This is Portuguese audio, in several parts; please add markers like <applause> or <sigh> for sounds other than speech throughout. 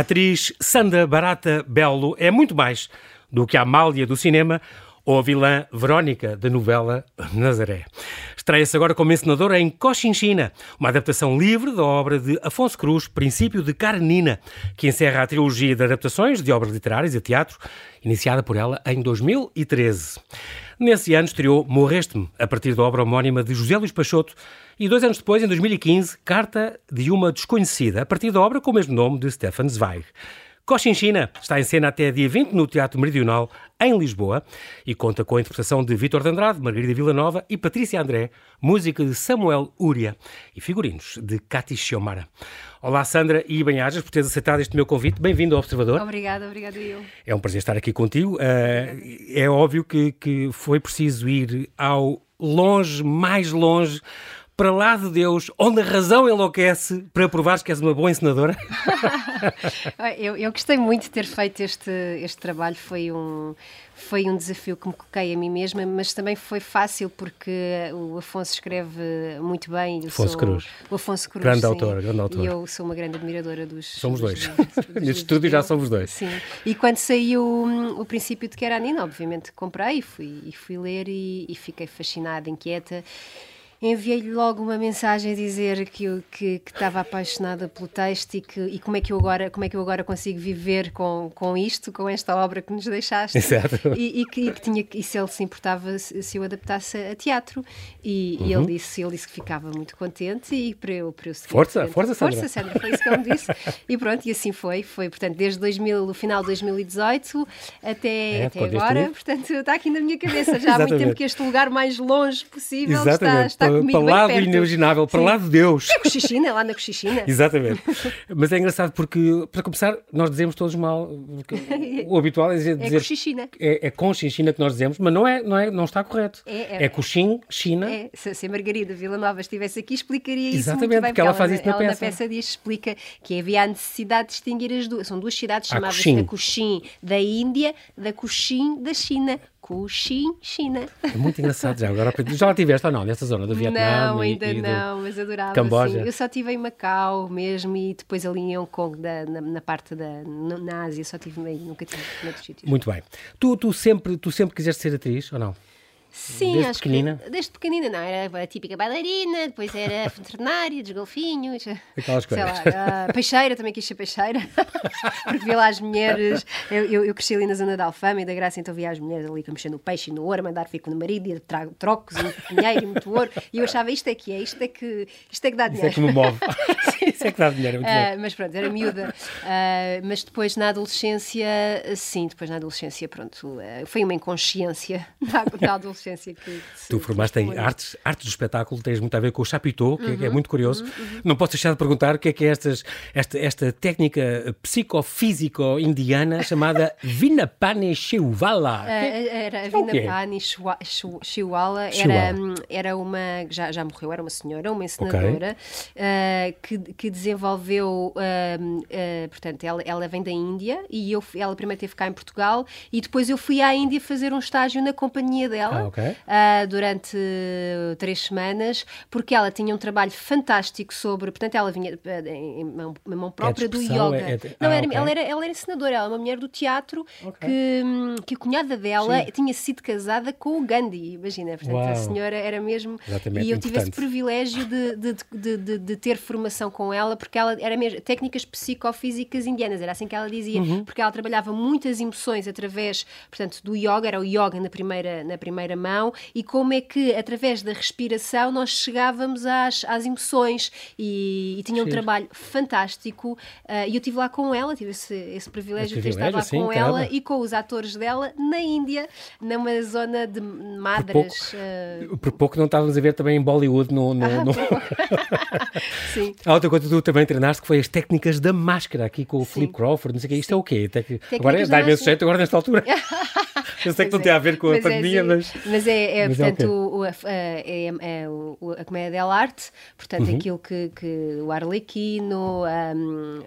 A atriz Sandra Barata Belo é muito mais do que a Amália do cinema ou a vilã Verónica da novela Nazaré. Estreia-se agora como encenadora em Cochinchina, uma adaptação livre da obra de Afonso Cruz, Princípio de Karenina, que encerra a trilogia de adaptações de obras literárias e teatro, iniciada por ela em 2013. Nesse ano estreou Morreste-me, a partir da obra homónima de José Luís Peixoto, e dois anos depois, em 2015, Carta de uma Desconhecida, a partir da obra com o mesmo nome de Stefan Zweig. Cochinchina está em cena até dia 20 no Teatro Meridional, em Lisboa, e conta com a interpretação de Vítor de Andrade, Margarida Villanova e Patrícia André, música de Samuel Uria e figurinos de Cati Xiomara. Olá, Sandra, e bem-ajas por teres aceitado este meu convite. Bem-vindo ao Observador. Obrigada, obrigada eu. É um prazer estar aqui contigo. Uh, é óbvio que, que foi preciso ir ao longe, mais longe, para lá de Deus, onde a razão enlouquece, para provares que és uma boa ensinadora? <laughs> eu, eu, gostei muito de ter feito este, este trabalho, foi um, foi um desafio que me coloquei a mim mesma, mas também foi fácil porque o Afonso escreve muito bem. Afonso sou, Cruz. O Afonso Cruz. Grande sim, autor, grande autor. E eu sou uma grande admiradora dos. Somos dois. <laughs> Neste estúdio já somos dois. Sim. E quando saiu hum, o princípio de Keranina, obviamente comprei e fui, e fui ler e, e fiquei fascinada, inquieta enviei-lhe logo uma mensagem a dizer que, eu, que, que estava apaixonada pelo texto e, que, e como, é que eu agora, como é que eu agora consigo viver com, com isto, com esta obra que nos deixaste. Exato. E, e que, e que tinha, e se ele se importava se, se eu adaptasse a teatro. E, uhum. e, ele, disse, ele disse que ficava muito contente e para eu, para eu seguir. Força, força, Sandra. Força, Sandra, foi isso que ele me disse. e pronto, e assim foi. Foi, portanto, desde 2000, o final de 2018 até, é, até agora. Portanto, está aqui na minha cabeça já há muito tempo que este lugar mais longe possível Exatamente. está, está para lá do perto. inimaginável, para Sim. lá de Deus. É Cochichina, lá na Cochichina. Exatamente. Mas é engraçado porque, para começar, nós dizemos todos mal. O habitual é dizer. É Cochichina. É, é que nós dizemos, mas não, é, não, é, não está correto. É, é, é China. É, se, se a Margarida Vila Nova estivesse aqui, explicaria isso. Exatamente, muito bem, porque ela faz isso na ela peça. na peça diz, explica que havia a necessidade de distinguir as duas. São duas cidades chamadas da Coxim da Índia, da Coxim da China. Coxim, China. É muito engraçado já. Agora já lá estiveste ou não, nessa zona do Vietnã? Não, ainda e, e não, mas adorava. Camboja. Sim. Eu só estive em Macau mesmo e depois ali em Hong Kong, da, na, na, parte da na Ásia, só estive meio, nunca tive noutros sítios. Muito bem. Tu, tu, sempre, tu sempre quiseste ser atriz ou não? Sim, desde acho pequenina? que desde pequenina não, era a típica bailarina, depois era <laughs> veterinária, dos golfinhos, aquelas sei coisas. lá, uh, peixeira, também quis ser peixeira, <laughs> porque via lá as mulheres, eu, eu, eu, cresci ali na zona da Alfama e da Graça, então via as mulheres ali mexendo no peixe e no ouro, a mandar fico no marido e trago trocos e muito dinheiro e muito ouro, e eu achava isto é que é, isto é que, isto é que dá dinheiro. Isso é que me move, <laughs> isso é que dá dinheiro, é muito uh, Mas pronto, era miúda, uh, mas depois na adolescência, sim, depois na adolescência, pronto, foi uma inconsciência <laughs> da, da adolescência que Tu formaste em artes, artes do espetáculo, tens muito a ver com o chapitô, que, uhum, é, é, muito curioso. Uhum, uhum. Não posso deixar de perguntar o que é que é estas, esta, esta técnica psicofísico-indiana chamada <laughs> Vinapane Shivala. Uh, era a Vinapane Shivala, era, era uma, já, já morreu, era uma senhora, uma encenadora, okay. uh, que, que desenvolveu, uh, portanto, ela, ela vem da Índia e eu, ela primeiro teve cá em Portugal e depois eu fui à Índia fazer um estágio na companhia dela. Ah, okay uh, durante três semanas, porque ela tinha um trabalho fantástico sobre. Portanto, ela vinha eh, em mão, em mão própria é do yoga. É, é, não, ah, era, okay. ela, era, ela era ensinadora, ela é uma mulher do teatro okay. que, hum, que a cunhada dela Sim. tinha sido casada com o Gandhi. Imagina, portanto, Uau. a senhora era mesmo. Exatamente, e eu tive importante. esse privilégio de, de, de, de, de ter formação com ela, porque ela era mesmo técnicas psicofísicas indianas, era assim que ela dizia, uhum. porque ela trabalhava muitas emoções através, portanto, do yoga, era o yoga na primeira, na primeira mão, e como é que, através da respiração, nós chegávamos às, às emoções e, e tinha um Sim. trabalho fantástico. Uh, e eu estive lá com ela, tive esse, esse privilégio de ter estado lá sim, com ela e com os atores dela na Índia, numa zona de madras. Por, por pouco não estávamos a ver também em Bollywood no. no, Ah, no... <laughs> Sim. <laughs> Há outra coisa que tu também treinaste que foi as técnicas da máscara aqui com o Sim. Philip Crawford, não sei o quê. Isto é o quê? Tec... Agora dá imenso jeito agora nesta altura. <laughs> Eu sei que não é. tem a ver com a Mas é pandemia, assim, mas. Mas é, é Mas é portanto, o, o, a, é, é, a comédia dell'arte, portanto, uhum. aquilo que, que o Arlequino, um,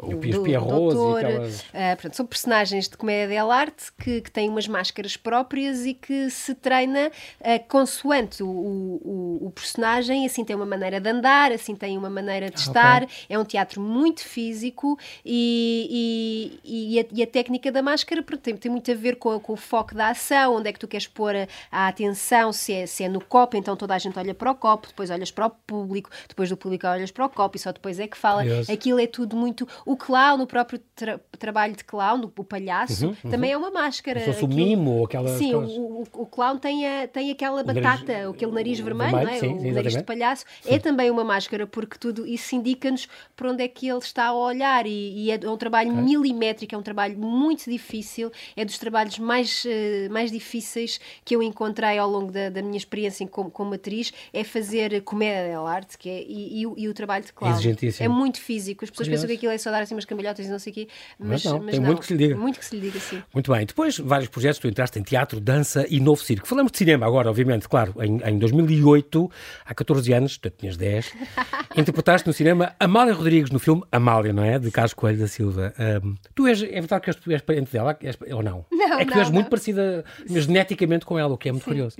o, o Doutor, aquelas... uh, portanto, são personagens de comédia dell'arte que, que têm umas máscaras próprias e que se treina uh, consoante o, o, o, personagem, assim tem uma maneira de andar, assim tem uma maneira de ah, estar, okay. é um teatro muito físico e, e, e, a, e a, técnica da máscara tem, tem muito a ver com, com, o foco da ação, onde é que tu queres pôr a, a atenção, se é, se é no copo, então toda a gente olha para o copo, depois olhas para o público, depois do público olhas para o copo e só depois é que fala. Aquilo é tudo muito. O clown, o próprio tra trabalho de clown, o palhaço, uhum, uhum. também é uma máscara. Se fosse o mimo, aquela. Sim, aquelas... o, o, clown tem, a, tem aquela batata, nariz, aquele nariz vermelho, vermelho não é? Sim, o sim, nariz de palhaço. Sim. É também uma máscara, porque tudo isso indica-nos para onde é que ele está a olhar e, e é um trabalho okay. milimétrico, é um trabalho muito difícil, é dos trabalhos mais, uh, mais difíceis que eu encontrei ao longo da, da minha experiência como, como atriz, é fazer comédia arte, que é, e, e, e, o trabalho de clown. É muito físico. As pessoas Curioso. pensam que aquilo é só dar assim umas cambalhotas e não sei o quê, mas, mas, não, mas tem não. muito que se lhe diga. Muito que se lhe diga, sim. Muito bem. Depois, vários projetos, tu entraste em teatro, dança e novo circo. Falamos de cinema agora, obviamente, claro. Em, em 2008, há 14 anos, tu tinhas 10, <laughs> interpretaste no cinema Amália Rodrigues no filme Amália, não é? De Carlos Coelho da Silva. Um, tu és, é verdade que és, és parente dela és, ou não? Não, É que tu és não. muito parecida geneticamente com ela, o que é muito sim, curioso.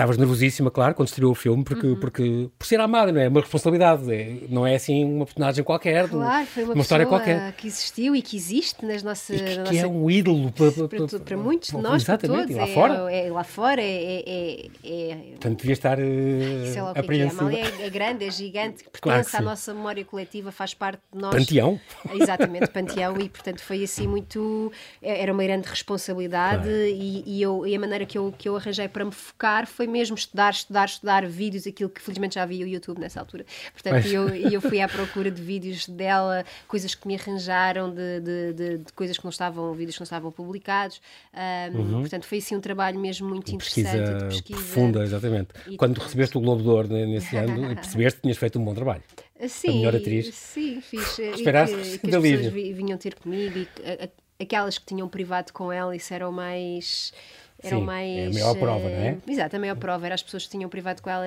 Estavas nervosíssima, claro, quando estreou o filme, porque, uhum. porque por ser Amália, não é? Uma responsabilidade, é, não é assim uma personagem qualquer, claro, foi uma, uma história qualquer. que existiu e que existe nas nossas... E que, na que é nossa... é um ídolo para, para, para, para muitos de nós, exatamente, para todos. Lá fora? É, é, lá fora é... é, é Portanto, devia estar uh, Sei lá o que é, a Amália é, é, grande, é gigante, <laughs> pertence claro à nossa memória coletiva, faz parte de nós. Panteão. <laughs> Exatamente, panteão, e portanto foi assim muito... Era uma grande responsabilidade claro. e, e, eu, e a maneira que eu, que eu arranjei para me focar foi mesmo estudar, estudar, estudar vídeos, aquilo que felizmente já havia o YouTube nessa altura. Portanto, eu, eu fui à <laughs> procura de vídeos dela, coisas que me arranjaram, de, de, de, de coisas que não estavam, vídeos que não estavam publicados. Um, uhum. Portanto, foi assim um trabalho mesmo muito pesquisa interessante. De pesquisa profunda, exatamente. E Quando recebeste o Globo de Ouro nesse ano, percebeste que tinhas feito um bom trabalho. Sim, a melhor atriz. Sim, fiz. Esperaste que, que as pessoas vinham ter comigo e aquelas que tinham privado com ela, isso era o mais eram Sim, mais. É a maior prova, não é? Uh, exato, a maior prova. Era as pessoas que tinham privado com ela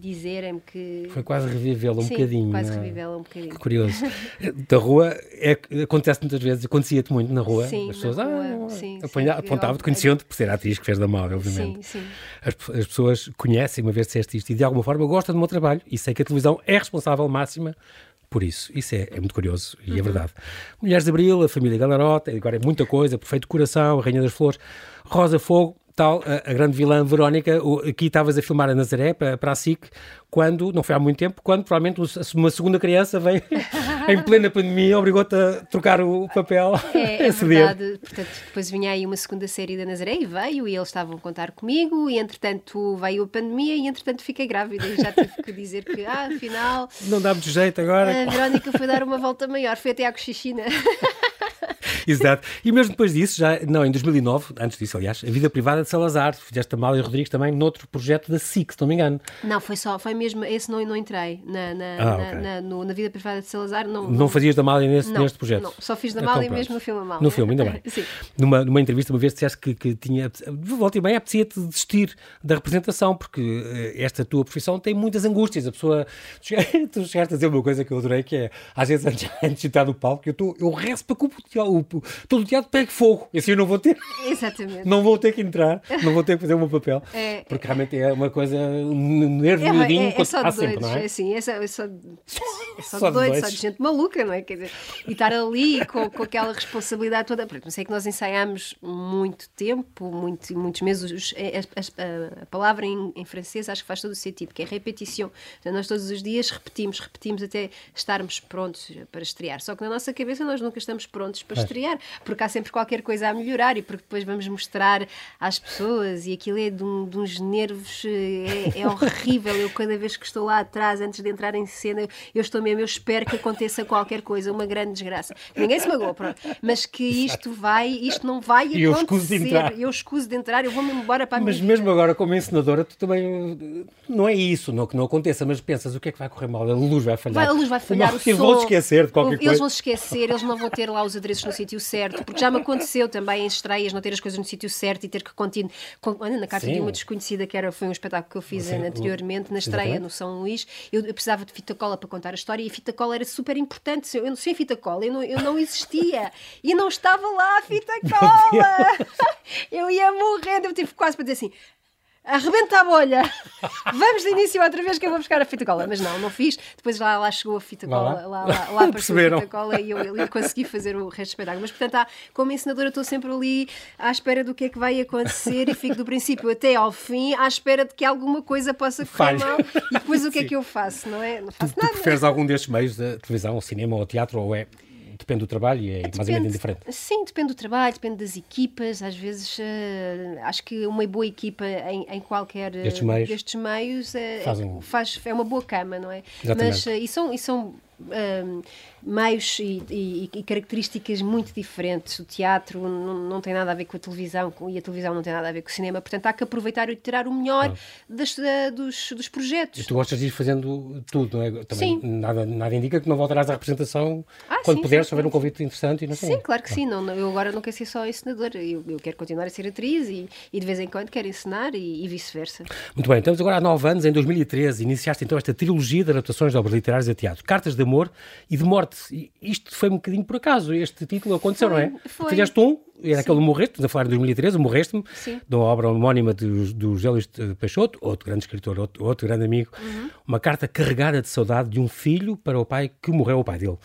dizerem-me que. Foi quase revivê-la um Sim, bocadinho. Quase é? revivê-la um bocadinho. Que curioso. <laughs> da rua, é, acontece muitas vezes, acontecia-te muito na rua. Sim, as pessoas rua, ah, sim, apontavam-te, conheciam-te por ser atriz que fez da mal, obviamente. Sim, sim. As, as pessoas conhecem, uma vez disseste isto, e de alguma forma gostam do meu trabalho e sei que a televisão é responsável máxima por isso. Isso é, é muito curioso e é uhum. é verdade. Mulheres de Abril, a família Galarota, agora é muita coisa, Perfeito Coração, a Rainha das Flores, Rosa Fogo, tal, a, a, grande vilã Verónica, o, aqui estavas a filmar a Nazaré para, para a SIC, quando, não foi há muito tempo, quando provavelmente uma segunda criança veio <laughs> em plena pandemia, obrigou-te a trocar o papel. É, é <laughs> verdade, portanto, depois vinha aí uma segunda série da Nazaré e veio, e eles estavam a contar comigo, e entretanto veio a pandemia, e entretanto fiquei grávida, e já tive que dizer que, ah, afinal... Não dá muito jeito agora. A Verónica foi dar uma volta maior, foi até à Cochichina. <laughs> <laughs> Exato. E mesmo depois disso, já, não, em 2009, antes disso, aliás, a vida privada de Salazar, fizeste a Mália Rodrigues também noutro projeto da SIC, se não me engano. Não, foi só, foi mesmo, esse não, não entrei na, na, ah, na, okay. na, no, na, vida privada de Salazar. Não, não, fazias da Mália nesse, não, neste projeto? Não, só fiz da então Mália então, mesmo no filme Amália. No filme, ainda bem. <laughs> Sim. Numa, numa entrevista, uma vez disseste que, que tinha, volta e bem, apetecia-te desistir da representação, porque eh, esta tua profissão tem muitas angústias. A pessoa, <laughs> tu chegaste a dizer uma coisa que eu adorei, que é, às vezes, antes, antes de estar no palco, eu, tô, eu rezo para que o, o, todo o teatro pegue fogo. E assim eu não vou ter. Exatamente. Não vou ter que entrar, não vou ter que fazer o meu papel. É, porque realmente é uma coisa, um nervo é, é, é só de sempre, não é? É assim, é só, é só, é só, <laughs> só de doido, só de gente maluca, não é? Quer dizer, e estar ali com, com aquela responsabilidade toda. Não sei que nós ensaiámos muito tempo, muito, muitos meses. É, a, a, a palavra em, em, francês acho que faz todo o sentido, que é repetição. Então, nós todos os dias repetimos, repetimos até estarmos prontos para estrear. Só que na nossa cabeça nós nunca estamos prontos para estrear, porque há sempre qualquer coisa a melhorar e porque depois vamos mostrar às pessoas e aquilo é de, um, de uns nervos, é, é, horrível. Eu, cada vez que estou lá atrás, antes de entrar em cena, eu estou mesmo, eu espero que aconteça qualquer coisa, uma grande desgraça. Ninguém se magoou, pronto. Mas que isto vai, isto não vai acontecer. Eu escuso de entrar. Eu escuso de entrar, eu vou-me embora para a Mas mesmo agora, como encenadora, tu também. Não é isso, não que não aconteça, mas pensas o que é que vai correr mal? A luz vai falhar. Vai, a luz vai falhar. Eles vão se esquecer de qualquer eles coisa. Eles vão se esquecer, eles não vão ter lá os adereços no sítio <laughs> sítio certo, porque já me aconteceu também em estreias não ter as coisas no sítio certo e ter que continuar. Na carta Sim. de uma desconhecida, que era, foi um espetáculo que eu fiz Sim. anteriormente, na estreia Exatamente. no São Luís, eu, eu, precisava de fita cola para contar a história e a fita cola era super importante. Eu, sem fita cola, eu não, eu não existia e não estava lá a fita cola. <laughs> eu ia morrendo, eu tive quase para dizer assim: arrebenta a bolha, <laughs> vamos de início outra vez que eu vou buscar a fita cola. Mas não, não fiz. Depois lá, lá chegou a fita cola, lá, lá, lá, lá apareceu a fita cola e eu, eu consegui fazer o resto do espetáculo. Mas portanto, há, como ensinadora, estou sempre ali à espera do que é que vai acontecer e fico do princípio até ao fim à espera de que alguma coisa possa correr mal. E depois o que é que eu faço? Não é? Não faço tu, nada. Tu preferes algum destes meios de televisão, cinema ou teatro ou é depende do trabalho e é depende, mais ou menos indiferente. Sim, depende do trabalho, depende das equipas. Às vezes, uh, acho que uma boa equipa em, em qualquer destes meios, destes meios uh, faz, é uma boa cama, não é? Exatamente. Mas, uh, e são, e são meios e, e, e, características muito diferentes. O teatro não, não, tem nada a ver com a televisão e a televisão não tem nada a ver com o cinema. Portanto, há que aproveitar e tirar o melhor das, da, dos, dos projetos. E tu gostas de ir fazendo tudo, não é? Também sim. Nada, nada indica que não voltarás à representação ah, quando sim, puderes, se houver um convite interessante. E não sim, sei. claro que sim. Não, eu agora não quero ser só ensinadora. Eu, eu quero continuar a ser atriz e, e de vez em quando quero ensinar e, e vice-versa. Muito bem, estamos agora há nove anos. Em 2013 iniciaste então esta trilogia de adaptações de obras literárias a teatro. Cartas de Amor e de Morte. Isto foi um bocadinho por acaso. Este título aconteceu, foi, não é? Foi. Fizeste um, era aquele Morreste, estamos a falar de 2013, Morreste-me, de uma obra homónima do, do José Luís Peixoto, outro grande escritor, outro, outro grande amigo, uhum. uma carta carregada de saudade de um filho para o pai que morreu, o pai dele,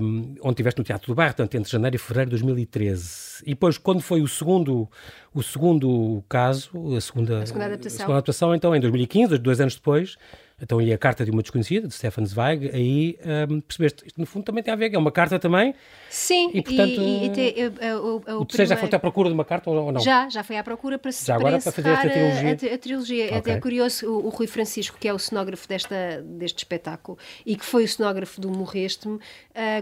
um, onde estiveste no Teatro do Bairro, portanto, entre janeiro e fevereiro de 2013. E depois, quando foi o segundo, o segundo caso, a segunda, a segunda adaptação. A segunda adaptação, então, em 2015, dois anos depois, então, e a carta de uma desconhecida, de Stefan Zweig, aí um, percebeste, isto no fundo também tem a ver, é uma carta também. Sim, e portanto. E, e te, eu, eu, eu, Você já foi à procura de uma carta ou não? Já, já foi à procura para, já agora, para fazer esta trilogia. A, a, trilogia. Okay. É até curioso, o, o, Rui Francisco, que é o cenógrafo desta, deste espetáculo e que foi o cenógrafo do Morreste-me, uh,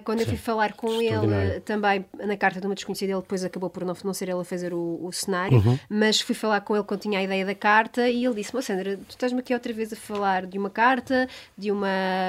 quando Sim, eu fui falar com ele também na carta de uma desconhecida, ele depois acabou por não, não ser ele a fazer o, o cenário, uhum. mas fui falar com ele quando tinha a ideia da carta e ele disse: Sandra, tu estás-me aqui outra vez a falar de uma carta, de uma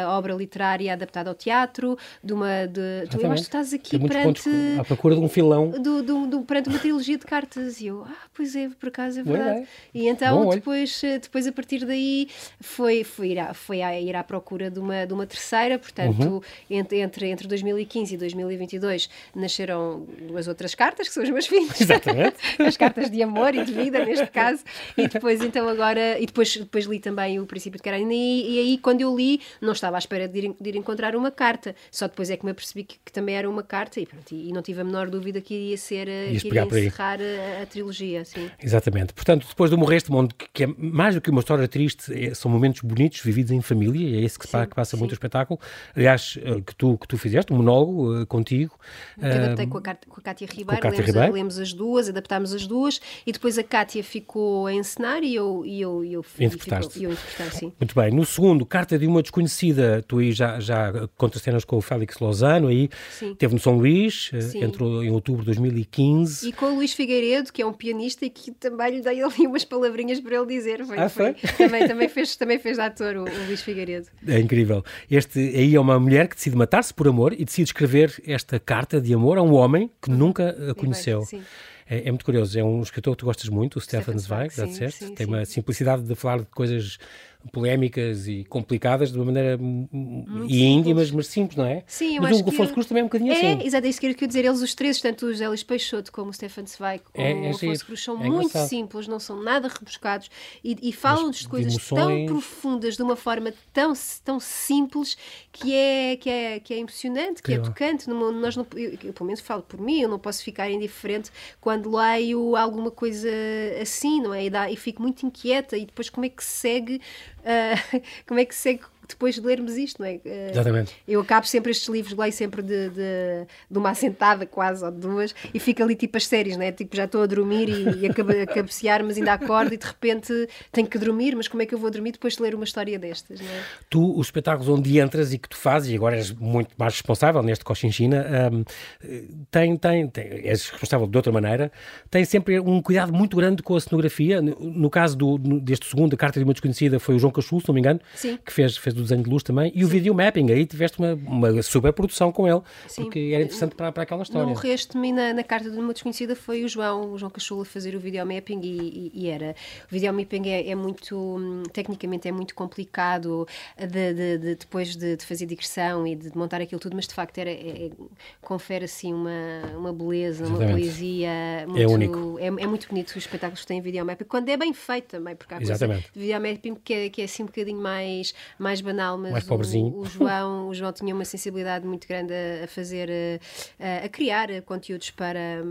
obra literária adaptada ao teatro, de uma. De, tu, eu acho que estás aqui perante. À procura de um filão. Do, do, do, perante uma trilogia de cartas. E eu, ah, pois é, por acaso é verdade. É. E então, depois, depois, a partir daí, foi, foi, ir, à, foi a ir à procura de uma, de uma terceira. Portanto, uhum. entre, entre, entre 2015 e 2022 nasceram duas outras cartas, que são os meus filhos. Exatamente. <laughs> As cartas de amor e de vida, neste caso. E depois, então, agora. E depois, depois li também o Princípio de Carolina. E, e aí, quando eu li, não estava à espera de ir, de ir encontrar uma carta. Só depois é que me apercebi que, que também era uma carta e, pronto, e, não tive a menor dúvida que iria ser eh, que iria encerrar a, a, trilogia. Sim. Exatamente. Portanto, depois do Morreste Mundo, que é mais do que uma história triste, é, são momentos bonitos vividos em família, e é esse que, sim, que passa sim. muito o espetáculo. Aliás, eh, que tu, que tu fizeste, um monólogo uh, contigo. Que adaptei uh, com, a, com a Cátia Ribeiro, com a Cátia lemos, Ribeiro. lemos as duas, adaptámos as duas, e depois a Cátia ficou a encenar e eu, e eu, e eu. E eu interpretar, sim. Muito bem. No segundo, Carta de uma desconhecida, tu aí já, já cenas com o Félix Lozano, aí Sim. teve no São Luís, eh, Sim. entrou em outubro de 2015. E com o Luís Figueiredo, que é um pianista e que também lhe dei ali umas palavrinhas para ele dizer. Foi, ah, foi? foi. Também, também, fez, também fez de ator o, o Luís Figueiredo. É incrível. Este aí é uma mulher que decide matar-se por amor e decide escrever esta carta de amor a um homem que nunca a conheceu. Sim. É, é, muito curioso. É um escritor que tu gostas muito, o Stefan Zweig, já disseste. Tem sim. uma simplicidade de falar de coisas polémicas e complicadas de uma maneira Muito e índimas, mas simples, não é? Sim, eu mas acho o Afonso Cruz também é um bocadinho é, assim. É, exato, é isso que eu queria dizer. Eles, os três, tanto o Zélis Peixoto como o Stefan Zweig, como é, é o Afonso Cruz, são é muito engraçado. simples, não são nada rebuscados e, e falam-nos de coisas de tão profundas, de uma forma tão, tão simples que é, que é, que é emocionante, que é tocante. Nós não, eu, eu, pelo menos falo por mim, eu não posso ficar indiferente quando leio alguma coisa assim, não é? E, dá, e fico muito inquieta e depois como é que segue uh, <laughs> como é que segue depois de lermos isto, não é? Eh, Exatamente. Eu acabo sempre estes livros, leio sempre de, de, de, uma assentada quase, ou de duas, e fico ali tipo as séries, não é? Tipo, já estou a dormir e, e a, cabecear, mas ainda acordo e de repente tenho que dormir, mas como é que eu vou dormir depois de ler uma história destas, não é? Tu, os espetáculos onde entras e que tu fazes, e agora és muito mais responsável neste Cochinchina, um, tem, tem, tem, és responsável de outra maneira, tem sempre um cuidado muito grande com a cenografia. No, no caso do, deste segundo, a Carta de uma Desconhecida, foi o João Cachu, se não me engano, Sim. que fez, fez técnicas do desenho de luz também e o video mapping. Aí tiveste uma, uma super produção com ele, Sim. porque era interessante para, para aquela história. No resto, me na, na carta de uma desconhecida foi o João, o João Cachula fazer o video mapping e, e, e era. O video mapping é, é, muito, hum, tecnicamente é muito complicado de, de, de depois de, de, fazer digressão e de montar aquilo tudo, mas de facto era, é, é confere assim uma, uma beleza, Exatamente. uma poesia. É muito, é único. É, é muito bonito os espetáculos que têm video mapping, quando é bem feito também, porque há Exatamente. coisa de video mapping que é, que é assim um bocadinho mais, mais banal, mas mais pobrezinho. O, o, João, o João tinha uma sensibilidade muito grande a, a fazer, a, a, criar conteúdos para,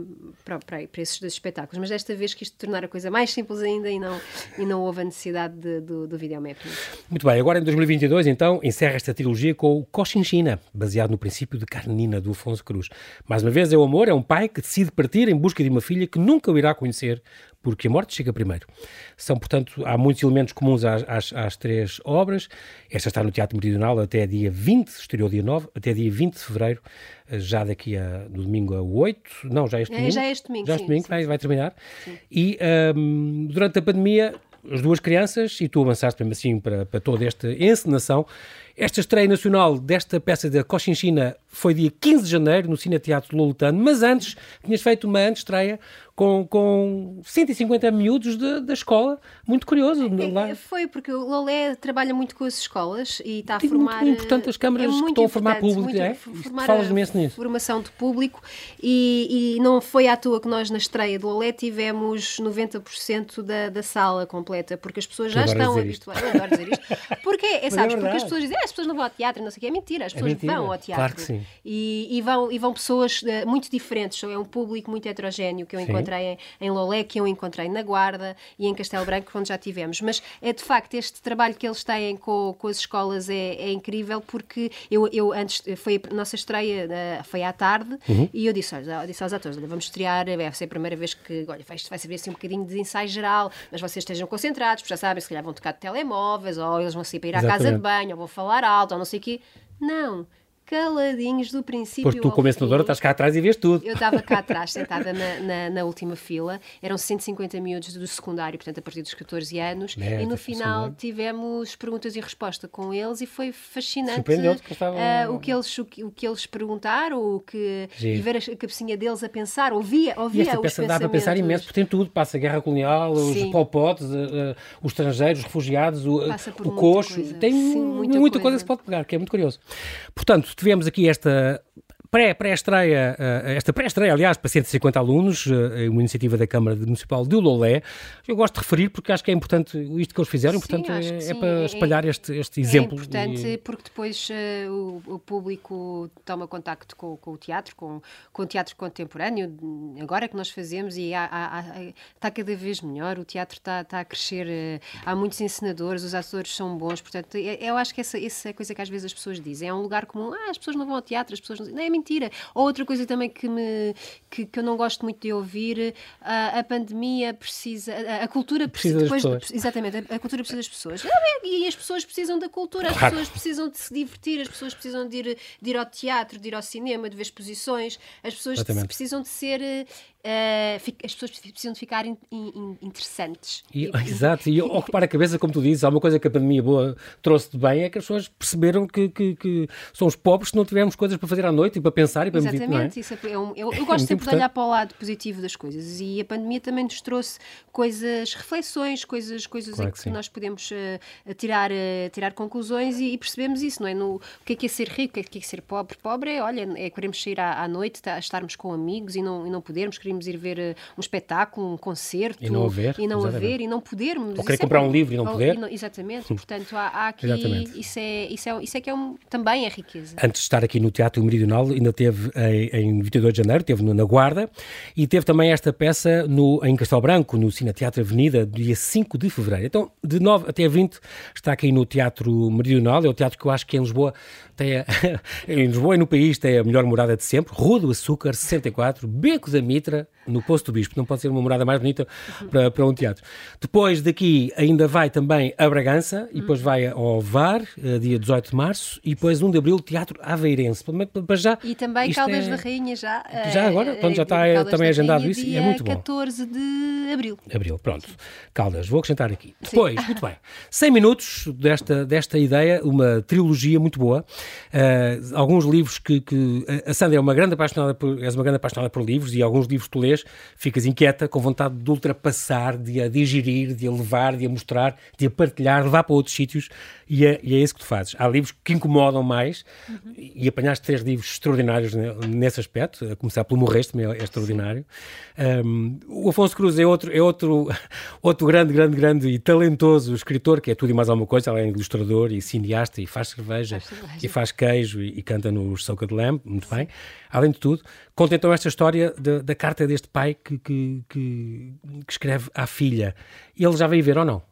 para, para, para esses dois espetáculos, mas desta vez quis tornar a coisa mais simples ainda e não, e não houve a necessidade de, do, do videomapping. Muito bem, agora em 2022 então encerra esta trilogia com o Cochinchina, baseado no princípio de Carnina do Afonso Cruz. Mais uma vez é o amor, é um pai que decide partir em busca de uma filha que nunca o irá conhecer porque a morte chega primeiro. São, portanto, há muitos elementos comuns às, às, às, três obras. Esta está no Teatro Meridional até dia 20, estreou dia 9, até dia 20 de fevereiro, eh, já daqui a, no domingo a 8, não, já este é, domingo. Já este domingo, já este domingo sim, vai, sim. vai terminar. Sim. E um, durante a pandemia, as duas crianças, e tu avançaste mesmo assim para, para toda esta encenação, esta estreia nacional desta peça da Cochinchina foi dia 15 de janeiro no Cine Teatro Lolitano, mas antes tinhas feito uma estreia com, com 150 miúdos de, da escola. Muito curioso. É, lá. É, foi, porque o Lolé trabalha muito com as escolas e está a formar. Muito importante as câmaras é que estão a formar público. É? Formar Falas imenso nisso. Formação de público e, e, não foi à toa que nós na estreia do Lolé tivemos 90% da, da sala completa, porque as pessoas já estão habituadas. Eu adoro dizer isto. Porque, é, <laughs> sabes, é porque as pessoas dizem, as pessoas não vão ao teatro, não sei o que, é mentira, as é pessoas mentira. vão ao teatro. Claro que sim. E, e, vão, e vão pessoas uh, muito diferentes, é um público muito heterogéneo que eu encontrei em, em Lolé, que eu encontrei na Guarda e em Castelo Branco, onde já tivemos. Mas é de facto este trabalho que eles têm com, com as escolas é, é incrível porque eu, eu antes foi a nossa estreia uh, foi à tarde uhum. e eu disse, olha, disse aos atores, olha, vamos estrear, vai ser a primeira vez que olha, vai, vai servir assim um bocadinho de ensaio geral, mas vocês estejam concentrados, porque já sabem, se calhar vão tocar de telemóveis, ou eles vão sair para ir à casa de banho, ou vão falar alto, ou não sei o quê. Não caladinhos do princípio Porque tu, como ensinadora, estás cá atrás e vês tudo. Eu estava cá atrás, <laughs> sentada na, na, na, última fila. Eram 150 miúdos do secundário, portanto, a partir dos 14 anos. e no final tivemos perguntas e resposta com eles e foi fascinante que estava... uh, o, que eles, o, que, o que eles perguntaram, o que, e ver a cabecinha deles a pensar, ouvia, ouvia e esta peça dá para pensar imenso, porque tem tudo. Passa a guerra colonial, Sim. os polpotes, uh, uh, os estrangeiros, os refugiados, o, o coxo. Coisa. Tem Sim, muita, muita coisa. coisa que se pode pegar, que é muito curioso. Portanto, tivemos aqui esta pré-estreia, pré esta pré-estreia, aliás, para 150 alunos, eh, uma iniciativa da Câmara Municipal de Lolé. Eu gosto de referir porque acho que é importante isto que eles fizeram, sim, portanto, é, é, para é, espalhar este, este é exemplo. É importante e... porque depois uh, o, o, público toma contacto com, com, o teatro, com, com o teatro contemporâneo, agora que nós fazemos e há, há, há, está cada vez melhor, o teatro está, está a crescer, uh, há muitos encenadores, os atores são bons, portanto, eu acho que essa, essa é a coisa que às vezes as pessoas dizem, é um lugar comum, ah, as pessoas não vão ao teatro, as pessoas não... não é mentira. Outra coisa também que, me, que, que eu não gosto muito de ouvir, a, a pandemia precisa, a, a cultura precisa, precisa depois, exatamente, a, a, cultura precisa das pessoas. E as pessoas precisam da cultura, as pessoas precisam de se divertir, as pessoas precisam de ir, de ir ao teatro, de ir ao cinema, de ver exposições, as pessoas precisam de ser Uh, as pessoas precisam de ficar in, in, interessantes. E, <laughs> exato, e ocupar a cabeça, como tu dizes, há uma coisa que a pandemia boa trouxe de bem, é que as pessoas perceberam que, que, que somos pobres se não tivermos coisas para fazer à noite e para pensar e para Exatamente, meditar, é? isso é, um, eu, eu gosto sempre de olhar para o lado positivo das coisas e a pandemia também nos trouxe coisas, reflexões, coisas, coisas claro em que, que nós podemos uh, tirar, uh, tirar conclusões e, e, percebemos isso, não é? No, o que é que é ser rico, o que é que é ser pobre? Pobre é, olha, é queremos sair à, à noite, tá, estarmos com amigos e não, e não podermos, queremos queríamos ir ver eh, um espetáculo, um concerto e não haver, e não haver e não podermos. Ou querer comprar é, um livro e não poder. E não, exatamente, <laughs> portanto há, há aqui, isso é, isso, é, isso é que é um, também é riqueza. Antes de estar aqui no Teatro Meridional, ainda teve em, em 22 de janeiro, teve na Guarda e teve também esta peça no, em Castelo Branco, no Cine Teatro Avenida, dia 5 de fevereiro. Então, de 9 até 20, está aqui no Teatro Meridional, é o teatro que eu acho que em Lisboa tem a, <laughs> em Lisboa e no país tem a melhor morada de sempre, Rua do Açúcar 64, Beco da Mitra, morada no Poço do Bispo. Não pode ser uma morada mais bonita para, para um teatro. Depois daqui ainda vai também a Bragança e depois vai ao VAR, eh, dia 18 de março, e depois 1 de abril, Teatro Aveirense. Para já, e também Caldas é... da Rainha já. Já agora? Pronto, já está é, também agendado isso e é muito bom. 14 de abril. Abril, pronto. Caldas, vou acrescentar aqui. Depois, Sim. muito bem, 100 minutos desta, desta ideia, uma trilogia muito boa. Uh, alguns livros que, que. A Sandra é uma grande apaixonada por, és uma grande apaixonada por livros e alguns livros tu lês, ficas inquieta, com vontade de ultrapassar, de a digerir, de a levar, de a mostrar, de a partilhar, levar para outros sítios e é, e é isso que tu fazes. Há livros que incomodam mais uhum. e apanhaste três livros extraordinários nesse aspecto, a começar pelo Morreste, é, é extraordinário. Um, o Afonso Cruz é outro, é outro, <laughs> outro grande, grande, grande e talentoso escritor, que é tudo e mais alguma coisa, além de ilustrador e cineasta e faz cerveja, faz cerveja. e faz queijo e, e canta no Soca de Lamb, muito Sim. bem. Além de tudo, conta então esta história da, da carta deste pai que, que, que, que escreve à filha. Ele já veio ver ou não?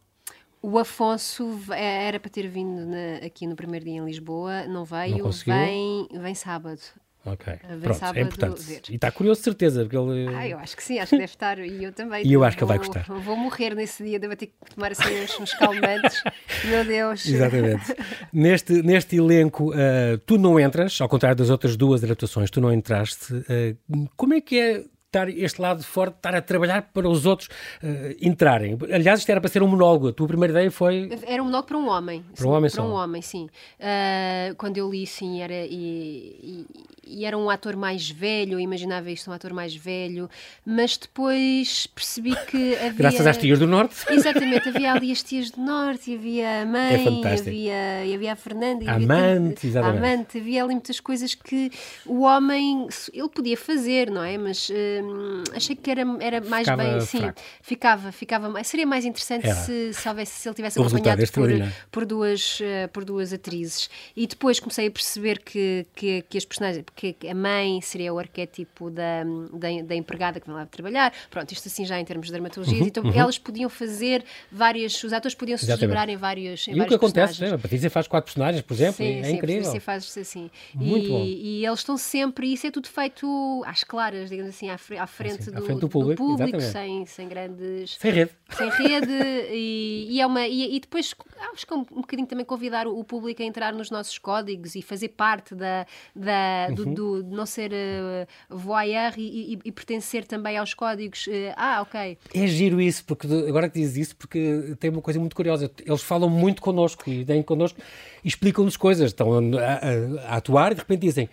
O Afonso é, era para ter vindo na, aqui no primeiro dia em Lisboa, não veio, não vem, vem sábado. Ok, pronto, é importante. Ver. E está curioso, de certeza, porque ele... Ah, eu acho que sim, acho que deve estar, e eu também. <laughs> E eu acho que ele vai gostar. Vou morrer nesse dia, devo ter que tomar assim uns, uns calmantes, <laughs> meu Deus. Exatamente. <laughs> neste, neste elenco, uh, tu não entras, ao contrário das outras duas adaptações, tu não entraste. Uh, como é que é estar este lado forte, estar a trabalhar para os outros uh, entrarem. Aliás, isto era para ser um monólogo. A tua primeira ideia foi. Era um monólogo para um homem. Para um homem Para um homem, sim. Uh, quando eu li, sim, era. E, e, e, era um ator mais velho, eu imaginava isto um ator mais velho, mas depois percebi que <laughs> havia. Graças às tias do Norte. <laughs> Exatamente, havia ali as tias do Norte, havia a mãe, é havia, havia a Fernanda, a amante, exatamente. a amante, havia ali muitas coisas que o homem ele podia fazer, não é? Mas. Uh, Hum, achei que era, era mais ficava bem, sim, fraco. ficava, ficava seria mais interessante se, se, houvesse, se ele tivesse o acompanhado por, por, duas, uh, por duas atrizes. E depois comecei a perceber que, que, que as personagens, que a mãe seria o arquétipo da, da, da empregada que vem lá trabalhar, pronto, isto assim já em termos de dramaturgia, uhum, então uhum. elas podiam fazer várias, os atores podiam se desdobrar em vários em E o que acontece, né? a Patrícia faz quatro personagens, por exemplo, sim, é sim, incrível. Sim, faz assim. Muito e, bom. e eles estão sempre, e isso é tudo feito às claras, digamos assim, à, à frente, assim, do, frente do público, do público sem, sem grandes. Sem rede. Sem rede, e, e, é uma, e, e depois acho que é um, um bocadinho também convidar o, o, público a entrar nos nossos códigos e fazer parte da, da, do, uhum. do, de não ser uh, voyeur e, e, e, pertencer também aos códigos. Uh, ah, ok. É giro isso, porque agora que dizes isso, porque tem uma coisa muito curiosa. Eles falam muito connosco e vêm connosco e explicam-nos coisas. Estão a, a, a atuar e de repente dizem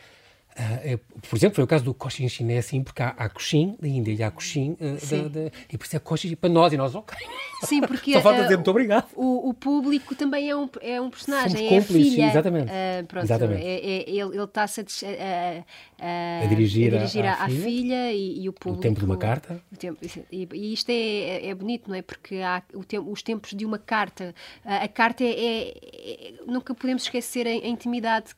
por exemplo, foi o caso do Cochin chinês, assim, porque há, há Cochin da Índia e há Cochin uh, e por isso é Cochin para nós e nós, ok. Sim, porque <laughs> Só falta uh, dizer muito obrigado. O, o, público também é um, é um personagem, Somos é cúmplices, a filha. Exatamente. pronto, exatamente. É, é, ele está-se a, a, a, dirigir, a dirigir à, filha, filha e, e, o público. O tempo de uma carta. Tempo, e, e, isto é, é bonito, não é? Porque há o tempo, os tempos de uma carta. A, carta é, é, é, Nunca podemos esquecer a, a intimidade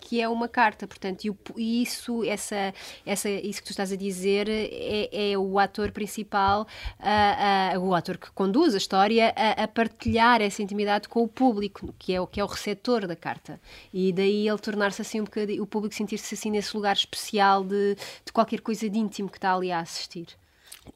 que é uma carta, portanto, e, isso, essa, essa, isso que tu estás a dizer é, é o ator principal, o ator que conduz a história a, a, partilhar essa intimidade com o público, que é o que é o receptor da carta, e daí ele tornar-se assim um bocadinho, o público sentir-se assim nesse lugar especial de, de qualquer coisa de íntimo que está ali a assistir.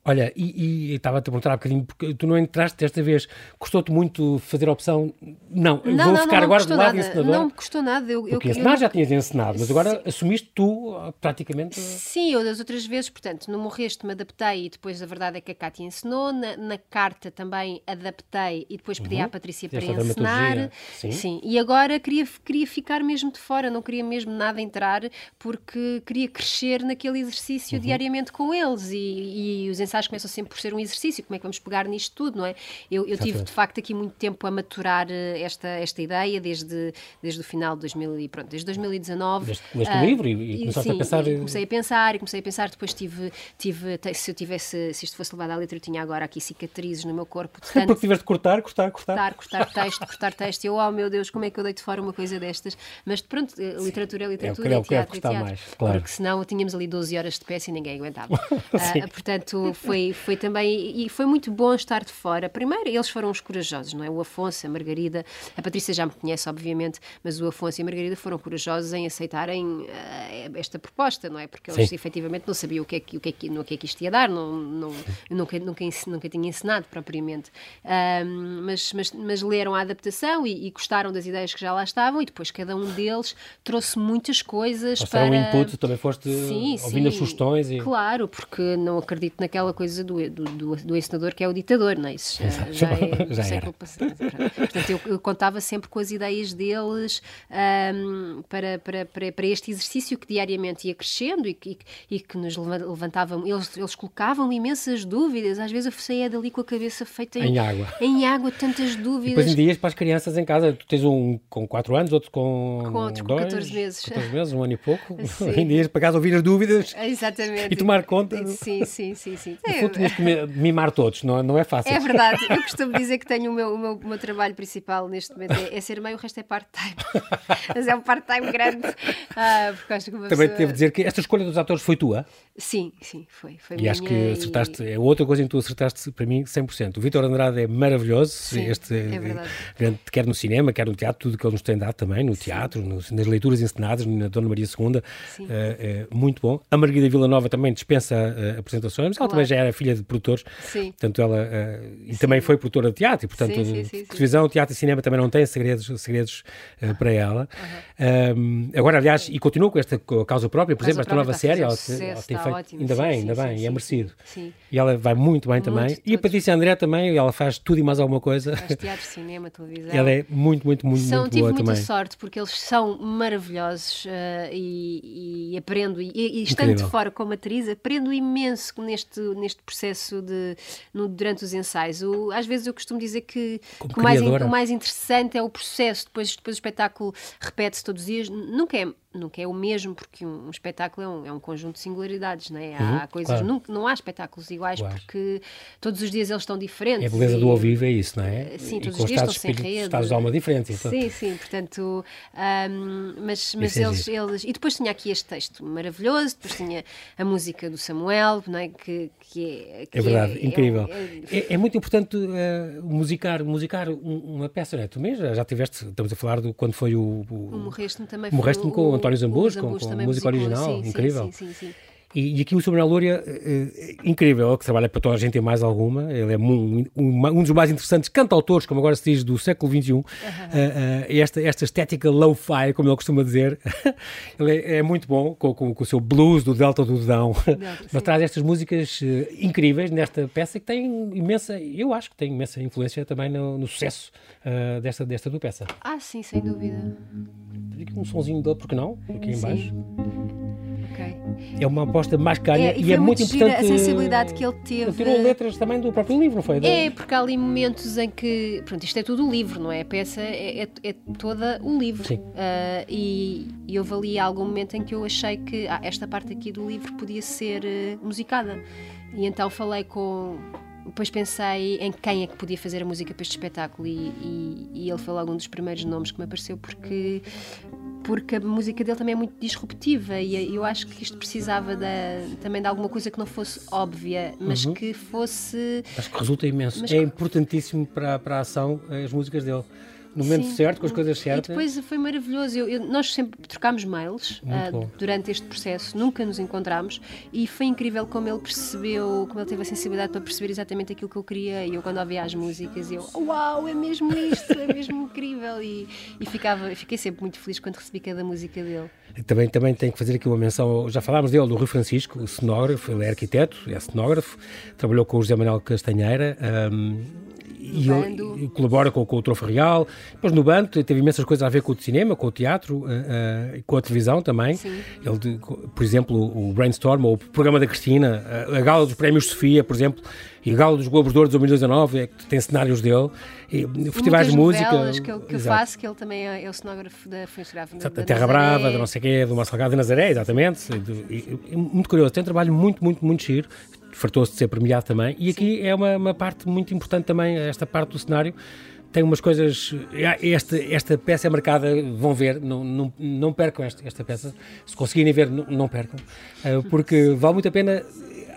Olha, e, estava-te a perguntar um bocadinho, porque tu não entraste desta vez, custou-te muito fazer a opção? Não, não vou não, ficar não, agora do lado nada. encenador. Não me custou nada. Eu, porque eu, encenar eu, já tinhas encenado, mas agora sim. assumiste tu praticamente. Sim, eu das outras vezes, portanto, no Morreste me adaptei e depois a verdade é que a Cátia ensinou. Na, na carta também adaptei e depois pedi uhum. à Patrícia para ensinar. Sim. sim. E agora queria, queria ficar mesmo de fora, não queria mesmo nada entrar, porque queria crescer naquele exercício uhum. diariamente com eles. E, e os ensaios começam sempre por ser um exercício, como é que vamos pegar nisto tudo, não é? Eu, eu tive de facto aqui muito tempo a maturar eh, esta, esta ideia desde, desde o final de 2000 e pronto, desde 2019. Desde o livro e, e começaste sim, a pensar. comecei a pensar e comecei a pensar, depois tive, tive se eu tivesse, se isto fosse levado à letra, eu tinha agora aqui cicatrizes no meu corpo. Tanto, Porque tiveste de cortar, cortar, cortar. Cortar, cortar texto, cortar texto. Eu, oh meu Deus, como é que eu deito fora uma coisa destas? Mas pronto, eh, literatura é literatura, é, é teatro é teatro. Mais, claro. Porque senão tínhamos ali 12 horas de peça e ninguém aguentava. <laughs> uh, portanto, portanto, <laughs> foi, foi também. E foi muito bom estar de fora. Primeiro, eles foram os corajosos, não é? O Afonso, a Margarida, a Patrícia já me conhece, obviamente, mas o Afonso e a Margarida foram corajosos em aceitarem uh, esta proposta, não é? Porque eles Sim. efetivamente não sabiam o que é que, o que, é que, no que é que isto ia dar, não, não, nunca, nunca, nunca tinha ensinado propriamente. Um, mas, mas, mas leram a adaptação e, e, gostaram das ideias que já lá estavam, e depois cada um deles trouxe muitas coisas Ou para. um input, também foste sim, ouvindo sim, as sugestões. E... Claro, porque não acredito naquela coisa do, do, do, do ensinador que é o ditador, não é? Isso já, já, é <laughs> já século passado. Portanto, eu, eu, contava sempre com as ideias deles um, para, para, para, para, este exercício que diariamente ia crescendo e, e, e que nos levantavam. Eles, eles colocavam imensas dúvidas, às vezes eu saía dali com a cabeça feita em, em água. Em água, tantas dúvidas. E depois em dias para as crianças em casa, tu tens um com 4 anos, outro com. Com outro dois, com 14 meses. 14 meses, um ano e pouco. Sim. <laughs> Em dias para casa ouvir as dúvidas. Exatamente. E tomar conta. Sim, sim, sim. sim. No fundo, tinhas que mimar todos, não, não é fácil. É verdade. <laughs> Eu costumo dizer que tenho o meu, o meu, o meu trabalho principal neste momento é, é ser mãe, o resto é part-time. <laughs> Mas é um part-time grande. Ah, porque acho que uma Também pessoa... devo dizer que esta escolha dos atores foi tua? Sim, sim, foi. foi e acho que acertaste, e... é outra coisa em que tu acertaste para mim 100%. O Vitor Andrade é maravilhoso, sim, este, é verdade. quer no cinema, quer no teatro, tudo que ele nos tem dado também, no teatro, no, nas leituras encenadas, na Dona Maria II, uh, é muito bom. A Margarida Villanova também dispensa uh, apresentações, mas claro. Também já era filha de produtores, sim. portanto ela, uh, e sim. também foi produtora de teatro, e portanto televisão, teatro e cinema também não têm segredos, segredos para ela. Um, agora, aliás, e continua com esta causa própria, por exemplo, esta nova série, ela, ela tem feito, ótimo. ainda bem, ainda bem, é merecido. E ela vai muito bem muito também. e a Patrícia André também, ela faz tudo e mais alguma coisa. Faz teatro, cinema, televisão. Ela é muito, muito, muito, são, muito tive boa muita também. sorte porque eles são maravilhosos uh, e, e, aprendo, e, e estando de fora como atriz, aprendo imenso neste, neste processo de, no, durante os ensaios. O, às vezes eu costumo dizer que, que o, mais, o mais interessante é o processo, depois, depois o espetáculo repete-se todos os dias. Nunca é nunca é o mesmo, porque um, espetáculo é um, é um, conjunto de singularidades, não é? Há, uhum, coisas, claro. não, não há espetáculos iguais, claro. porque todos os dias eles estão diferentes. É a beleza e, do ao vivo, é isso, não é? Sim, e todos os dias estão sem rede. Estados de alma diferente. Então. Sim, sim, portanto, mas, mas é eles, eles... E depois tinha aqui este texto maravilhoso, depois tinha a música do Samuel, não é? Que, que é... Que é verdade, é, incrível. É, é, é, muito importante uh, musicar, musicar uma peça, não é? Tu mesmo já, já tiveste, estamos a falar do quando foi o... O, o Morreste-me também Morreste-me com o António Zambus, com, com a música original, sim, incrível. Sim, sim, sim. E, e, aqui o Samuel Lúria, é, incrível, que trabalha para toda a gente e mais alguma. Ele é um, um, um, dos mais interessantes cantautores, como agora se diz, do século XXI. Uh, uh, esta, esta estética low-fi, como ele costuma dizer, <laughs> ele é, é, muito bom com, com, com, o seu blues do Delta do Dão. <laughs> Mas traz estas músicas uh, incríveis nesta peça que tem imensa, eu acho que tem imensa influência também no, no sucesso desta, desta do peça. Ah, sim, sem dúvida. Um sonzinho dele, porque não? Aqui em baixo. É uma aposta mais calha é, e, e é muito, muito importante. A sensibilidade que ele teve. Ele tirou letras também do próprio livro, não foi? É, porque há ali momentos em que. Pronto, isto é tudo o livro, não é? A peça é, é, é toda o livro. Sim. Uh, e, e houve ali algum momento em que eu achei que ah, esta parte aqui do livro podia ser uh, musicada. E então falei com depois pensei em quem é que podia fazer a música para este espetáculo e, e, e, ele foi logo um dos primeiros nomes que me apareceu porque porque a música dele também é muito disruptiva e eu acho que isto precisava também de alguma coisa que não fosse óbvia, mas uhum. que fosse. Acho que resulta imenso. Mas... É importantíssimo para, para a ação as músicas dele no momento Sim. certo, com as coisas certas. E depois foi maravilhoso. Eu, eu, nós sempre trocámos mails uh, durante este processo, nunca nos encontramos e foi incrível como ele percebeu, como ele teve a sensibilidade para perceber exatamente aquilo que eu queria. E eu, quando ouvia as músicas, eu, uau, é mesmo isto, é mesmo incrível. E, e ficava, fiquei sempre muito feliz quando recebi cada música dele. Também, também tenho que fazer aqui uma menção, já falámos dele, do Rui Francisco, o cenógrafo, ele é arquiteto, é cenógrafo, trabalhou com o José Manuel Castanheira. Um, e ele colabora com, com, o Trofo Real. Depois no bando teve imensas coisas a ver com o cinema, com o teatro, uh, com a televisão também. Sim. Ele, por exemplo, o Brainstorm, ou o programa da Cristina, a, a gala dos prémios Sofia, por exemplo, e a gala dos Globos de Ouro de 2019, é, tem cenários dele, e, festivais de música. que eu, que eu faço, que ele também é, é o cenógrafo da, da, da Terra Nazaré. Brava, da não sei quê, do Marcelo de Nazaré, exatamente. E, e, muito curioso, tem um trabalho muito, muito, muito giro fartou-se de ser premiado também. E aqui Sim. é uma, uma, parte muito importante também, esta parte do cenário. Tem umas coisas. Esta, esta peça é marcada, vão ver, não, não, não percam esta, esta peça. Se conseguirem ver, não, não percam, eh, porque vale muito a pena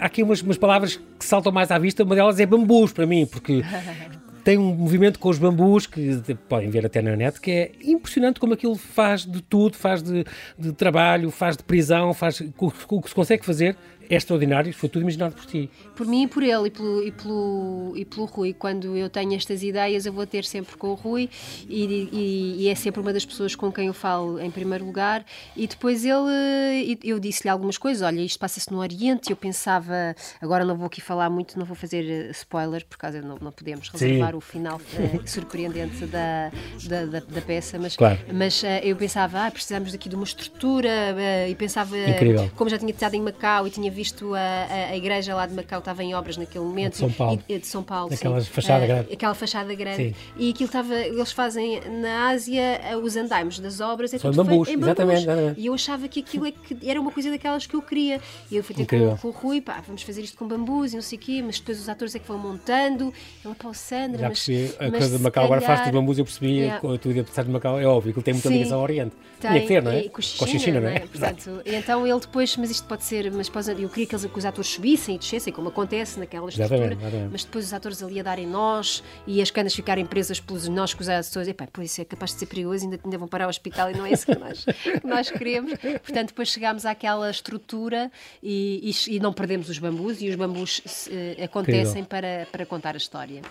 há aqui umas, umas palavras que saltam mais à vista, uma delas é bambus para mim, porque <laughs> tem um movimento com os bambus que podem ver até na net que é impressionante como aquilo faz de tudo, faz de, de trabalho, faz de prisão, faz o que se consegue fazer é extraordinário, foi tudo imaginado por ti. Por mim e por ele e pelo, e pelo, e pelo Rui. Quando eu tenho estas ideias, eu vou ter sempre com o Rui e, e, e é sempre uma das pessoas com quem eu falo em primeiro lugar. E depois ele, eu disse-lhe algumas coisas: olha, isto passa-se no Oriente. Eu pensava, agora não vou aqui falar muito, não vou fazer eh, spoiler, por causa não, não podemos reservar Sim. o final uh, surpreendente da, da, da, da, peça, mas, claro. mas uh, eu pensava, ah, precisamos daqui de uma estrutura uh, e pensava, Incrível. como já tinha estado em Macau e tinha visto visto a, a, a, igreja lá de Macau estava em obras naquele momento. De São Paulo. E, de São Paulo, Aquela fachada uh, grande. Aquela fachada grande. Sim. E aquilo estava, eles fazem na Ásia eh, os andaimes das obras. É São tudo bambus, em bambus. Exatamente, exatamente. E eu achava que aquilo é que era uma coisa daquelas que eu queria. E eu fui ter com, com, o Rui, pá, vamos fazer isto com bambus e não sei o quê, mas depois os atores é que vão montando. Ele, para o Sandra, Já mas, percebi, a mas coisa de Macau calhar... agora faz de bambus, eu percebi, yeah. tu ia pensar de Macau, é óbvio, que ele tem muita ligação ao Oriente. Tem, Tinha que ter, não é? Com a China, não é? Portanto, então ele depois, mas isto pode ser, mas eu queria que, eles, que os atores subissem e descessem, como acontece naquela estrutura, exatamente, exatamente. mas depois os atores ali a darem nós e as canas ficarem presas pelos nós que os atores, epá, isso é capaz de ser perigoso, ainda, ainda vão parar ao hospital e não é isso que nós, que nós queremos. Portanto, depois chegámos àquela estrutura e, e, e não perdemos os bambus e os bambus uh, acontecem para, para contar a história.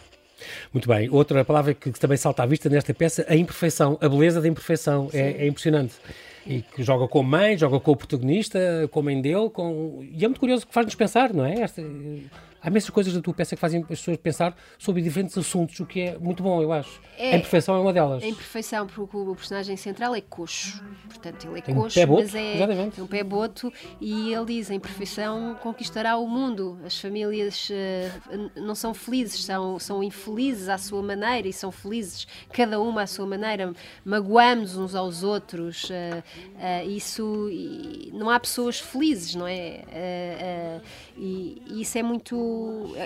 Muito bem. Outra palavra que, que, também salta à vista nesta peça, a imperfeição, a beleza da imperfeição. É, é, impressionante e que joga com a mãe, joga com o protagonista, com a mãe dele, com... e é muito curioso que faz-nos pensar, não é? Esta, há imensas coisas da tua peça que fazem as pessoas pensar sobre diferentes assuntos, o que é muito bom, eu acho. É, a imperfeição é uma delas. A imperfeição, porque o personagem central é coxo. Portanto, ele é Tem coxo, um boto, mas é exatamente. um pé boto e ele diz: a imperfeição conquistará o mundo. As famílias uh, não são felizes, são, são infelizes à sua maneira e são felizes, cada uma à sua maneira. Magoamos uns aos outros. Uh, uh, isso. não há pessoas felizes, não é? E, e isso é muito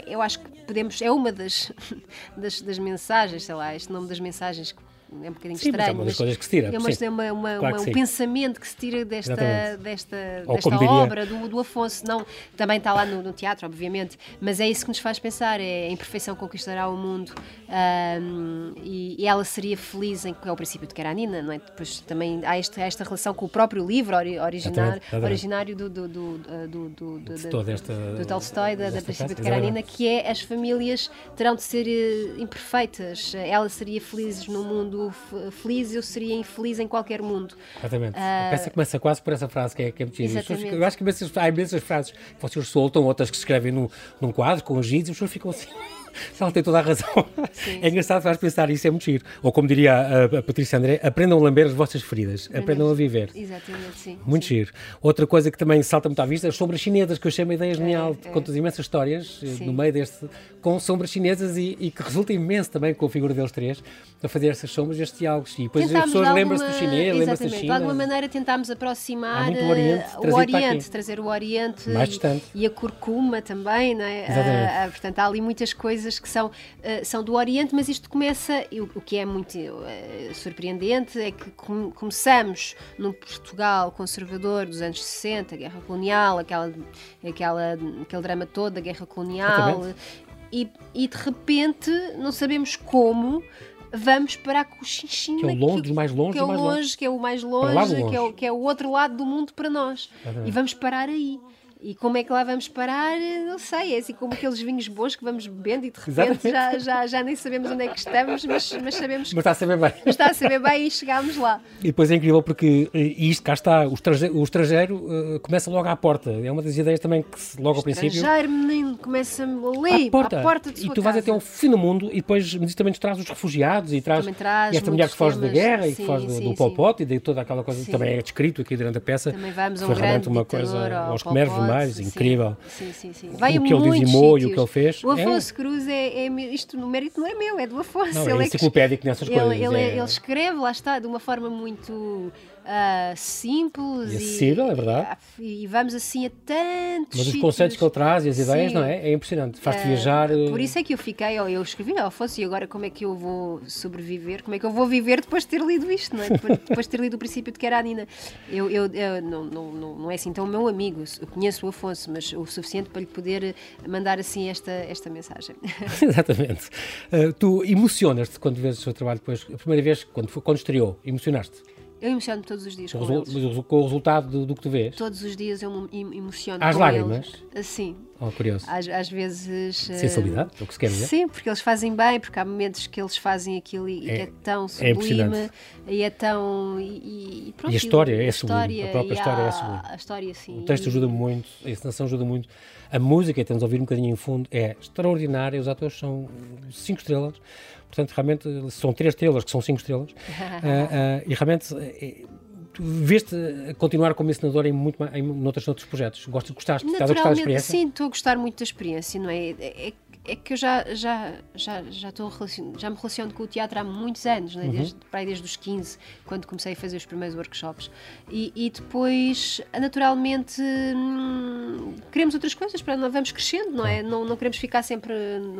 eu acho que podemos, é uma das, <laughs> das, das mensagens, sei lá, este nome das mensagens que é um bocadinho sim, estranho. Mas é uma das coisas que se tira. É uma, é uma, uma, claro um pensamento que se tira desta, desta, desta obra do, do Afonso. Não, também está lá no, no, teatro, obviamente, mas é isso que nos faz pensar: é a imperfeição conquistará o mundo um, e, e, ela seria feliz em que é o princípio de Karanina, não é? Depois também há, este, há esta relação com o próprio livro originário, exatamente, exatamente. originário do, do, do, do, do, do, de do Tolstói, da, da princípio de Karanina, que é as famílias terão de ser uh, imperfeitas. Ela seria feliz no mundo feliz, eu seria infeliz em qualquer mundo. Exatamente. Uh, a peça começa quase por essa frase que é, que é muito exatamente. Eu acho que há imensas frases que vocês soltam, outras que se escrevem no, num quadro com os giz e as pessoas ficam assim. Ela tem toda a razão. Sim, é engraçado faz pensar isso, é muito giro. Ou como diria a, a Patrícia André, aprendam a lamber as vossas feridas, aprendam a viver. Exatamente, sim. Muito sim. giro. Outra coisa que também salta muito à vista é as chinesas, que eu chamo a ideia genial, é, é. contas imensas histórias eh, sim. no meio deste, com sombras chinesas e, e, que resulta imenso também com a figura deles três, a fazer essas sombras, estes diálogos. E depois Tentámos as pessoas alguma... lembram-se do chinês, lembram-se da China. De alguma maneira tentámos aproximar o Oriente, o Oriente trazer o Oriente Mais distante. e a curcuma também, não é? Exatamente. Uh, portanto, há ali muitas coisas que são eh, são do Oriente, mas isto começa, o, o que é muito uh, surpreendente é que com, começamos num Portugal conservador dos anos 60, guerra colonial, aquela, aquela, aquele drama todo da guerra colonial, e, e, de repente não sabemos como vamos para a Cochinchina, que é o longe, que, mais longe, que é o mais longe, longe, que é o mais longe, longe. Que, é o, que é o outro lado do mundo para nós. E vamos parar aí. E como é que lá vamos parar? Não sei, é assim como aqueles vinhos bons que vamos bebendo e de repente já, já, já nem sabemos onde é que estamos, mas, mas sabemos que. Mas está a saber bem. Mas está a saber bem e chegámos lá. E depois é incrível porque eh, isto, cá está, o estrangeiro, o estrangeiro uh, começa logo à porta. É uma das ideias também que logo ao princípio. O estrangeiro, menino, começa ali, à porta, à porta de E tu vais casa. até ao fim do mundo e depois mas também traz os refugiados e traz, traz e esta mulher que foge temas, da guerra sim, e que foge sim, do Pol Pot e de toda aquela coisa que também é descrito aqui durante a peça. Também vamos a um realmente uma coisa aos Khmer Vermelhos, incrível. Sim, sim, sim. Vai o que ele dizimou e o que ele fez. O Afonso é. Cruz é, é, isto no mérito não é meu, é do Afonso. Não, ele é enciclopédico nessas ele, coisas. Ele, é... ele, escreve, lá está, de uma forma muito uh, simples e acessível, e, é verdade. E, e, vamos assim a tantos. Mas os conceitos que ele traz e as ideias, Sim. não é? É impressionante. Faz-te uh, viajar. Por isso é que eu fiquei, eu escrevi, Afonso, e agora como é que eu vou sobreviver? Como é que eu vou viver depois de ter lido isto, não é? Depois, <laughs> depois de ter lido o princípio de Karanina. Eu, eu, eu não, não, não, não é assim tão meu amigo. Eu conheço o Afonso, mas o suficiente para lhe poder mandar assim esta, esta mensagem. <laughs> Exatamente. Uh, tu emocionas-te quando vês o seu trabalho depois, a primeira vez, quando, quando estreou, emocionaste? Eu emociono todos os dias com, com, eles. com o resultado do, do, que tu vês? Todos os dias eu me emociono Às com lágrimas? Eles. Sim. Oh, curioso. Às, às vezes... Sensibilidade, uh, o que se quer dizer? Sim, porque eles fazem bem, porque há momentos que eles fazem aquilo e é, é tão é sublime é e é tão... E, e, pronto, e a história é sublime, a própria história a, é sublime. A história, sim. O texto ajuda muito, a encenação ajuda muito. A música, estamos a ouvir um bocadinho em fundo, é extraordinária, os atores são cinco estrelas, portanto, realmente, são três estrelas que são cinco estrelas, uh, <laughs> uh, e realmente tu veste continuar como ensinador em, muito, em noutros, noutros projetos? Gostaste, gostaste? Estás a gostar da experiência? Sim, estou a gostar muito da experiência, não é? é, é é que eu já, já, já, já, já me relaciono com o teatro há muitos anos, né? desde, uhum. desde os 15, quando comecei a fazer os primeiros workshops. E, e depois, naturalmente, hum, queremos outras coisas, para não vamos crescendo, não é? Não, não queremos ficar sempre,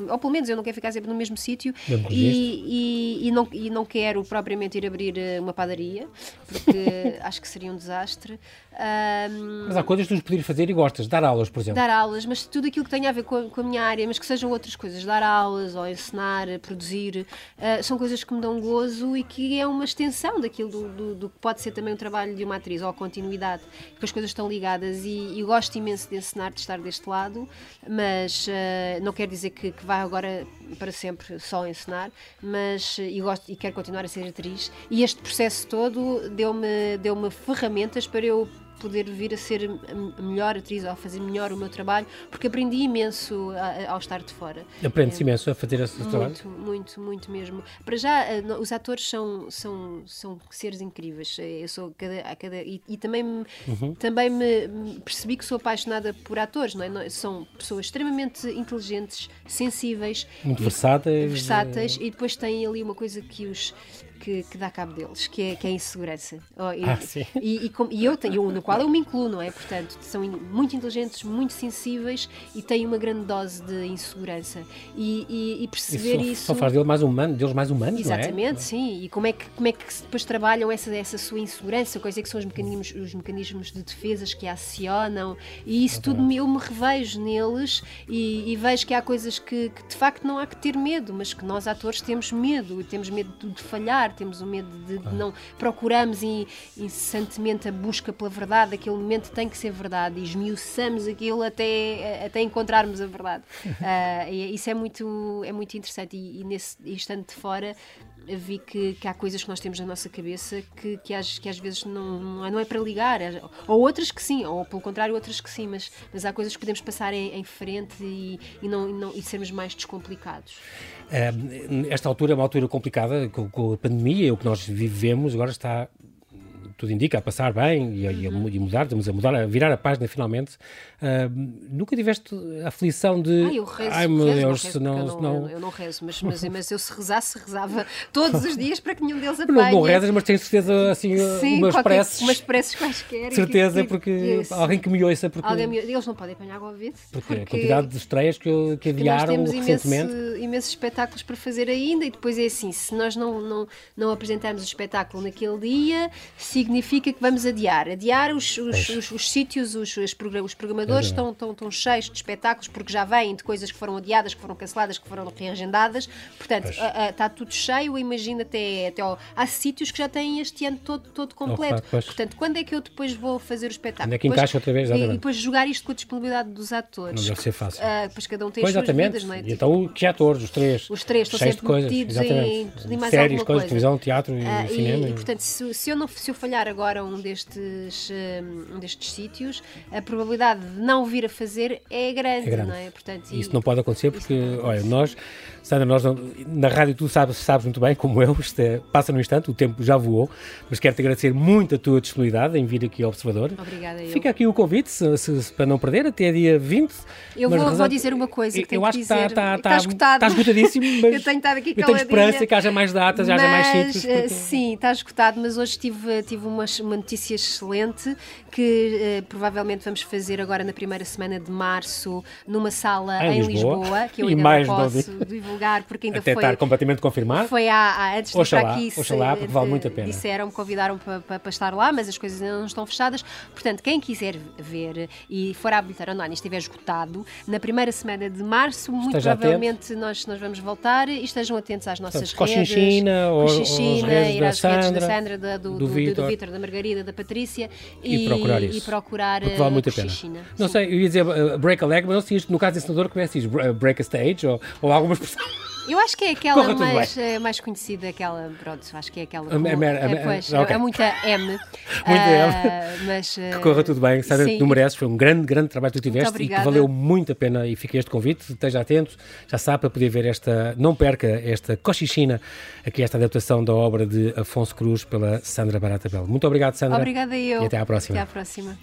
ou pelo menos eu não quero ficar sempre no mesmo sítio e, e, e, não, e não quero propriamente ir abrir eh, uma padaria, porque <laughs> acho que seria um desastre. Um, mas há coisas que tu poderias fazer e gostas, dar aulas, por exemplo. Dar aulas, mas tudo aquilo que tenha a ver com a, com a minha área, mas que sejam outras coisas, dar aulas ou ensinar, produzir, uh, são coisas que me dão gozo e que é uma extensão daquilo do, do, do, que pode ser também o trabalho de uma atriz ou a continuidade, porque as coisas estão ligadas e, e gosto imenso de ensinar, de estar deste lado, mas uh, não quer dizer que, que vá agora para sempre só ensinar, mas e gosto e quero continuar a ser atriz e este processo todo deu-me deu-me ferramentas para eu poder vir a ser a melhor atriz ou a fazer melhor o meu trabalho, porque aprendi imenso a, a, ao estar de fora. Aprendes é, imenso a fazer esse muito, trabalho? Muito, muito, muito mesmo. Para já, eh, os atores são, são, são seres incríveis. Eh, eu sou cada, a cada e, e também, me, uhum. também me percebi que sou apaixonada por atores, não é? São pessoas extremamente inteligentes, sensíveis, muito versáteis, versáteis e depois têm ali uma coisa que os que, que dá cabo deles, que é, que é a insegurança. Oh, e, ah, sim. E, e, e, eu tenho, no qual eu me incluo, não é? Portanto, são muito inteligentes, muito sensíveis e têm uma grande dose de insegurança. E, e perceber isso. isso só faz deles mais humanos, deles mais humanos, Exatamente, não é? sim. E como é que, como é que depois trabalham essa, essa sua insegurança, coisa que são os mecanismos, os mecanismos de defesas que acionam, e isso tudo eu me revejo neles e, vejo que há coisas que, que, de facto não há que ter medo, mas que nós atores temos medo, temos medo de falhar, temos o medo de, de não. Procuramos incessantemente a busca pela verdade, aquele momento tem que ser verdade, e esmiuçamos aquilo até, até encontrarmos a verdade. Uh, <laughs> isso é muito, é muito interessante, e, e nesse estando de fora vi que, que, há coisas que nós temos na nossa cabeça que, que, às, que às vezes não, não é, é para ligar, é, ou outras que sim, ou pelo contrário, outras que sim, mas, mas há coisas que podemos passar em, em frente e, e, não, e, não, e sermos mais descomplicados. esta altura é uma altura complicada com, com a pandemia, o que nós vivemos agora está tudo indica, a passar bem e uhum. e a mudar, estamos a mudar, a virar a página finalmente. Uh, nunca tiveste a aflição de. Ai, eu rezo, Ai meu rezo, Deus, se não. Eu não, eu não rezo, mas, mas, mas eu se rezasse, rezava todos os dias para que nenhum deles apanhe. Não, não rezas, mas tens certeza, assim, Sim, umas preces. Umas preces quaisquer. Certeza, que, porque que, alguém que me ouça. Porque, alguém me, eles não podem apanhar Covid. Porque, porque a quantidade de estreias que, que adiaram nós temos recentemente. Imenso, imensos espetáculos para fazer ainda e depois é assim: se nós não, não, não apresentarmos o espetáculo naquele dia, significa que vamos adiar. Adiar os, os, os, os sítios, os, os programadores estão, estão, estão cheios de espetáculos porque já vêm de coisas que foram adiadas, que foram canceladas, que foram reagendadas. Portanto, está tudo cheio. Imagina até, até ao, há sítios que já têm este ano todo, todo completo. Oh, Portanto, quando é que eu depois vou fazer o espetáculo? Onde é que encaixa outra vez? Exatamente. E depois jogar isto com a disponibilidade dos atores. Não deve ser fácil. Uh, pois cada um tem pois, as suas vidas, não é? E então, que atores? Os três. Os três estão sempre coisas, metidos em, em mais Séries, coisas, coisa. televisão, teatro e uh, cinema. E, e, portanto, se, se, eu não, se eu falhar agora um destes, um destes sítios, a probabilidade de não vir a fazer é grande, é grande. não é? Portanto, e, isso não pode acontecer porque, olha, nós, Sandra, nós não, na rádio tu sabes, sabes muito bem, como eu, isto é, passa no instante, o tempo já voou, mas quero-te agradecer muito a tua disponibilidade em vir aqui ao Observador. Obrigada, eu. Fica aqui o convite, se, se, para não perder, até dia 20. Eu vou, vou, dizer uma coisa que eu acho que está, está, está, está, está esgotadíssimo, <laughs> mas eu tenho estado aqui eu tenho esperança que haja mais datas, mas, haja mais sítios. Porque... Sim, está esgotado, mas hoje tive, tive uma, uma notícia excelente que uh, provavelmente vamos fazer agora na primeira semana de março numa sala em, em Lisboa. Lisboa. que eu E ainda mais não não posso vi- divulgar porque ainda Até foi estar completamente confirmado. foi há, há- antes de Oxalá, estar aqui, se- oxalá, porque vale muito a pena. disseram, me convidaram para, para, para estar lá, mas as coisas ainda não estão fechadas. Portanto, quem quiser ver e for à bilheteira online e estiver esgotado, na primeira semana de março, muito Esteja provavelmente nós, nós vamos voltar e estejam atentos às nossas Portanto, redes. Cochinchina, ou- Cochinchina, ir às redes da Sandra, da- do, do do, do, Vítor, da Margarida, da Patrícia E procurar isso. e procurar Porque vale muito a pena. Não Sim. sei, eu ia dizer uh, break a leg, mas não sei isto, no caso desse senador, como é que se diz? Br- uh, Break a stage ou, ou alguma expressão. Eu acho que é aquela Corra mais, eh, mais conhecida, aquela, pronto, acho que é aquela. Com- é, mer- pois, ok. é muita M. <laughs> Muita Ah, Mas, eh, Que corra tudo bem, Sandra, sim. tu mereces, foi um grande, grande trabalho que tu tiveste e que valeu muito a pena e fica este convite, esteja atento, já sabe, para poder ver esta, não perca esta Cochichina, aqui esta adaptação da obra de Afonso Cruz pela Sandra Barata Belo. Muito obrigado, Sandra. Obrigada eu. E até à próxima. Até à próxima.